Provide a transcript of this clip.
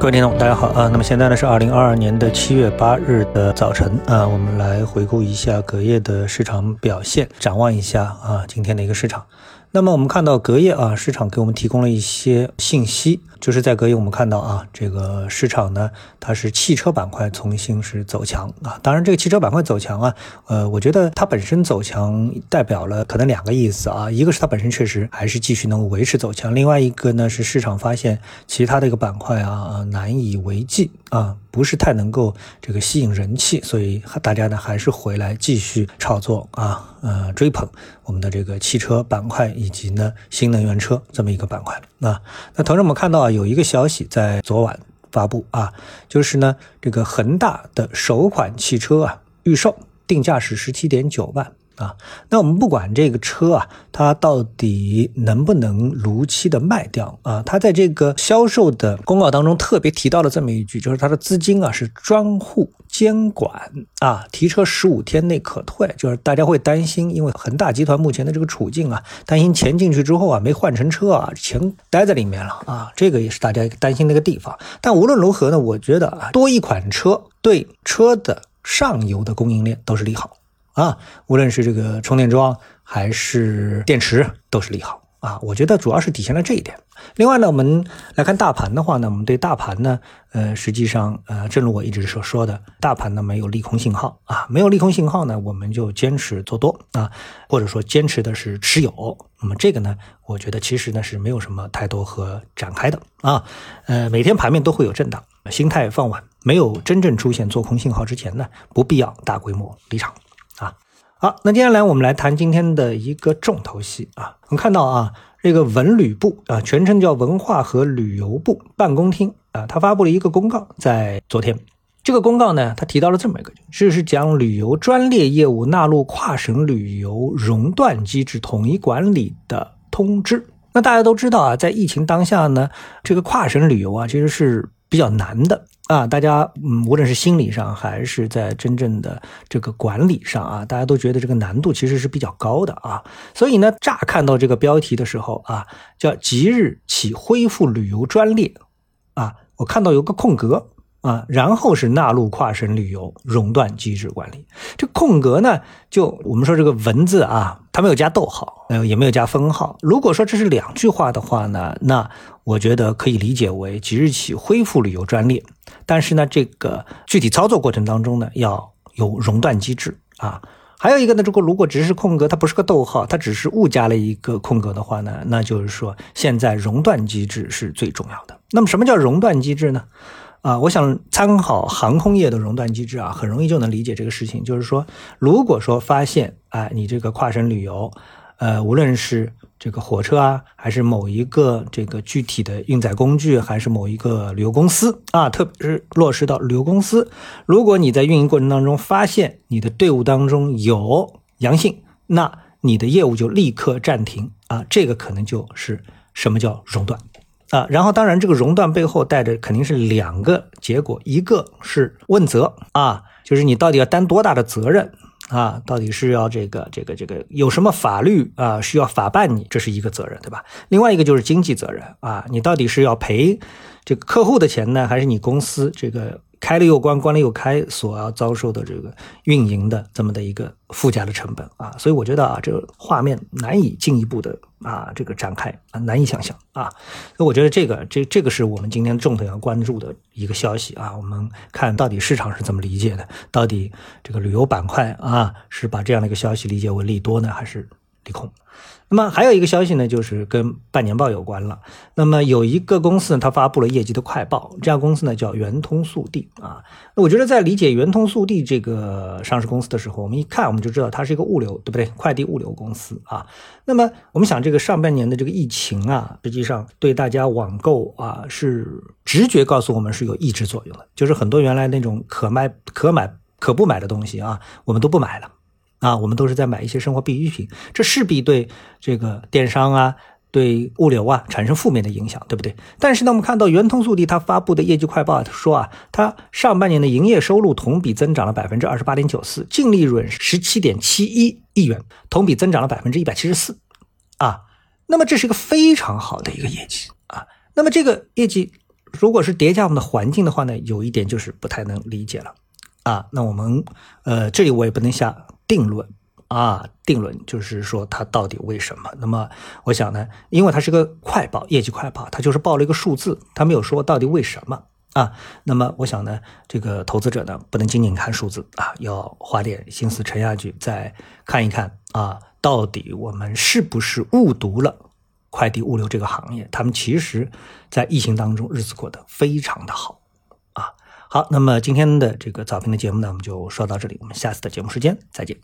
各位听众，大家好啊！那么现在呢是二零二二年的七月八日的早晨啊，我们来回顾一下隔夜的市场表现，展望一下啊今天的一个市场。那么我们看到隔夜啊，市场给我们提供了一些信息，就是在隔夜我们看到啊，这个市场呢，它是汽车板块重新是走强啊。当然，这个汽车板块走强啊，呃，我觉得它本身走强代表了可能两个意思啊，一个是它本身确实还是继续能够维持走强，另外一个呢是市场发现其他的一个板块啊难以为继啊。不是太能够这个吸引人气，所以大家呢还是回来继续炒作啊，呃追捧我们的这个汽车板块以及呢新能源车这么一个板块啊。那同时我们看到啊有一个消息在昨晚发布啊，就是呢这个恒大的首款汽车啊预售定价是十七点九万。啊，那我们不管这个车啊，它到底能不能如期的卖掉啊？它在这个销售的公告当中特别提到了这么一句，就是它的资金啊是专户监管啊，提车十五天内可退。就是大家会担心，因为恒大集团目前的这个处境啊，担心钱进去之后啊没换成车啊，钱待在里面了啊，这个也是大家担心的一个地方。但无论如何呢，我觉得啊，多一款车对车的上游的供应链都是利好。啊，无论是这个充电桩还是电池，都是利好啊。我觉得主要是体现了这一点。另外呢，我们来看大盘的话呢，我们对大盘呢，呃，实际上，呃，正如我一直所说的，大盘呢没有利空信号啊，没有利空信号呢，我们就坚持做多啊，或者说坚持的是持有。那么这个呢，我觉得其实呢是没有什么太多和展开的啊。呃，每天盘面都会有震荡，心态放稳，没有真正出现做空信号之前呢，不必要大规模离场。啊，好，那接下来我们来谈今天的一个重头戏啊。我们看到啊，这个文旅部啊，全称叫文化和旅游部办公厅啊，它发布了一个公告，在昨天，这个公告呢，它提到了这么一个，这是将旅游专列业务纳入跨省旅游熔断机制统一管理的通知。那大家都知道啊，在疫情当下呢，这个跨省旅游啊，其实是比较难的。啊，大家嗯，无论是心理上还是在真正的这个管理上啊，大家都觉得这个难度其实是比较高的啊。所以呢，乍看到这个标题的时候啊，叫即日起恢复旅游专列啊，我看到有个空格啊，然后是纳入跨省旅游熔断机制管理。这空格呢，就我们说这个文字啊，它没有加逗号，呃，也没有加分号。如果说这是两句话的话呢，那我觉得可以理解为即日起恢复旅游专列。但是呢，这个具体操作过程当中呢，要有熔断机制啊。还有一个呢，如果如果只是空格，它不是个逗号，它只是误加了一个空格的话呢，那就是说现在熔断机制是最重要的。那么什么叫熔断机制呢？啊，我想参考航空业的熔断机制啊，很容易就能理解这个事情。就是说，如果说发现啊，你这个跨省旅游，呃，无论是这个火车啊，还是某一个这个具体的运载工具，还是某一个旅游公司啊，特别是落实到旅游公司，如果你在运营过程当中发现你的队伍当中有阳性，那你的业务就立刻暂停啊，这个可能就是什么叫熔断啊。然后当然这个熔断背后带着肯定是两个结果，一个是问责啊，就是你到底要担多大的责任。啊，到底是要这个这个这个有什么法律啊需要法办你，这是一个责任，对吧？另外一个就是经济责任啊，你到底是要赔这个客户的钱呢，还是你公司这个？开了又关，关了又开，所要遭受的这个运营的这么的一个附加的成本啊，所以我觉得啊，这个画面难以进一步的啊这个展开。啊，难以想象啊，那我觉得这个这这个是我们今天重点要关注的一个消息啊，我们看到底市场是怎么理解的，到底这个旅游板块啊是把这样的一个消息理解为利多呢，还是利空？那么还有一个消息呢，就是跟半年报有关了。那么有一个公司呢，它发布了业绩的快报，这家公司呢叫圆通速递啊。那我觉得在理解圆通速递这个上市公司的时候，我们一看我们就知道它是一个物流，对不对？快递物流公司啊。那么我们想，这个上半年的这个疫情啊，实际上对大家网购啊是直觉告诉我们是有抑制作用的，就是很多原来那种可卖可买可不买的东西啊，我们都不买了。啊，我们都是在买一些生活必需品，这势必对这个电商啊、对物流啊产生负面的影响，对不对？但是呢，我们看到圆通速递它发布的业绩快报说啊，它上半年的营业收入同比增长了百分之二十八点九四，净利润十七点七一亿元，同比增长了百分之一百七十四，啊，那么这是一个非常好的一个业绩啊。那么这个业绩如果是叠加我们的环境的话呢，有一点就是不太能理解了啊。那我们呃，这里我也不能下定论啊，定论就是说它到底为什么？那么我想呢，因为它是个快报，业绩快报，它就是报了一个数字，它没有说到底为什么啊。那么我想呢，这个投资者呢，不能仅仅看数字啊，要花点心思沉下去，再看一看啊，到底我们是不是误读了？快递物流这个行业，他们其实，在疫情当中日子过得非常的好啊。好，那么今天的这个早评的节目呢，我们就说到这里，我们下次的节目时间再见。